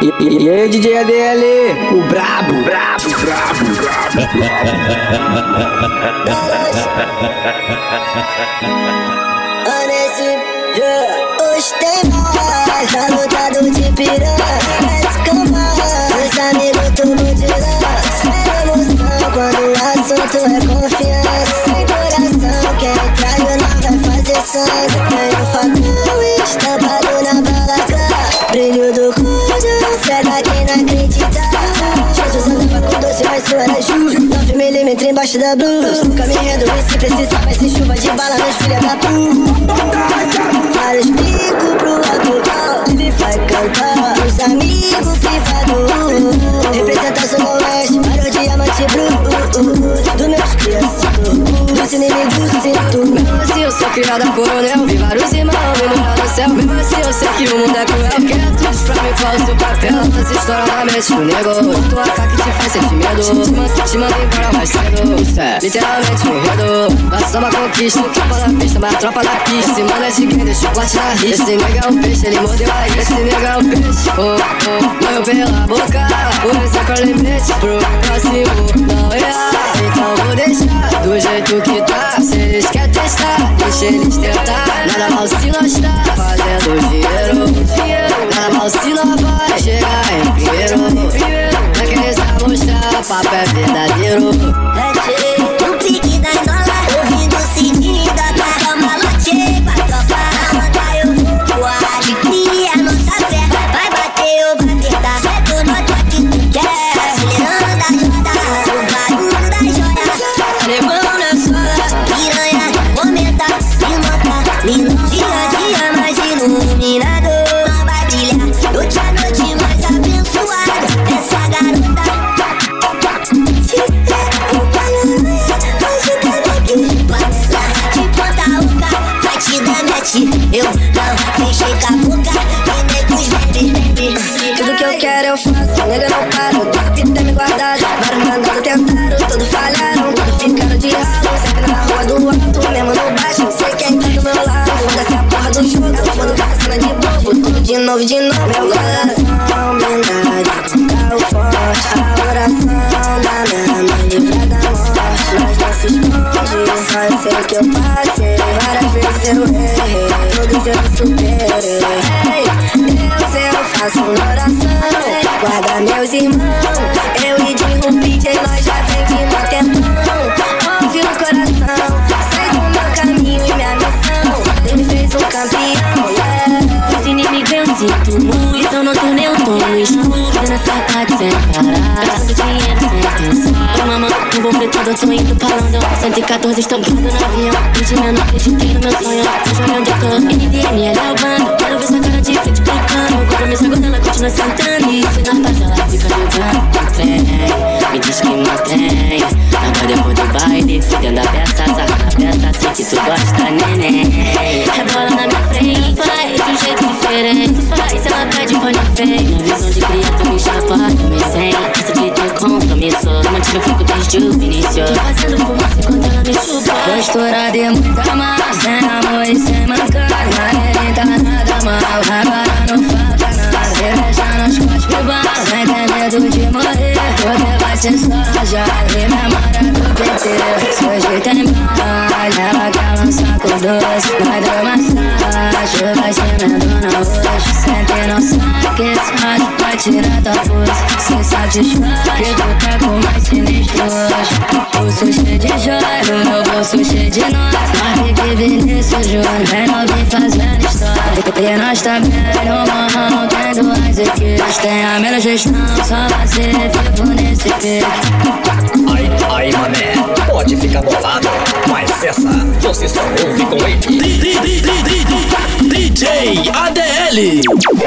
E, e, aí, DJ ADL, o brabo, brabo, brabo, brabo. Hoje tem mais, tá lotado de piranha, parece cama. Os amigos tudo de lã, sem emoção quando o assunto é confiança. Sem coração, quem traiu não vai fazer sangue. Mas isso era justo. 9 milímetros embaixo da blusa. Nunca me rendo, e se precisar vai ser chuva de bala, meus filha da puta. Vários picos pro alto, ele vai cantar. Os amigos privados, representação oeste. Vários diamante bruto, do meus crianças. Dos inimigos sinto. Mesmo assim eu sou criada coronel o seu papel Tantas histórias na mente do nego. Tua cara que te faz sentir medo. Te manda embora mais cedo é literalmente enredo Nossa uma conquista Tropa da pista, mas tropa da pista. Se manda de quem? Deixa o plate na rista Esse nega é um peixe, ele mordeu a isca Esse nega é um peixe, oh, oh Morreu pela boca. Por isso é eu lembrete pro próximo Não errar, então vou deixar Do jeito que tá. Se eles querem testar, deixa eles tentar. Nada mal se nós tá fazendo dinheiro Se nós vai chegar em primeiro Vai querer se mostrar, papo é verdadeiro Eu não com a boca. Tudo que eu quero eu faço, nega não paro Tudo que tem me guardado, vários mandados tentaram Tudo falharam, tudo ficaram de ralo Sempre na rua do alto, mesmo no baixo. Não sei quem tá do meu lado. Foda-se a porra do jogo, foda com essa cena de bobo. Tudo de novo, de novo, meu coração só sei que eu passei Várias vezes eu errei, todos eu superei Deus, eu faço uma oração Guarda meus irmãos Eu e de DJ, nós já vem Gastando dinheiro Tô mamãe, envolvido, eu tô indo pra London 114 estampado no avião não acreditei no meu sonho Veja onde eu tô, NDM, ela é o bando Quero ver sua cara de frente pro cano Compromisso agora ela continua sentando E se nós passa, ela fica jogando Não tem, me diz que não tem Faz, ela pede fone feio Na visão de cria, tu me chapa Comecei, essa de ter compromisso Mantive o foco desde o início. Fazendo fumaça enquanto ela me chupa. Postura de muita massa Sem amor e sem mancada. Mas ele tá nada mal Agora não falta nada. Se nas costas pro bar Sem ter medo de morrer. Você vai só já E memória doce Vai dar massagem. Vai ser minha dona hoje Sente não sabe que esse vai tirar tua força Se satisfaz Que tu tá com mais sinistro hoje Bolso cheio de joia Meu bolso cheio de nota Mas que Vinícius Júnior Vem novinho fazendo história. E nós também no morrão Não tem duas equipes Tem a menos gestão. Só você vivo nesse pique Aí, aí, mané, pode ficar bolado, mas essa você só ouve com ele. DJ ADL.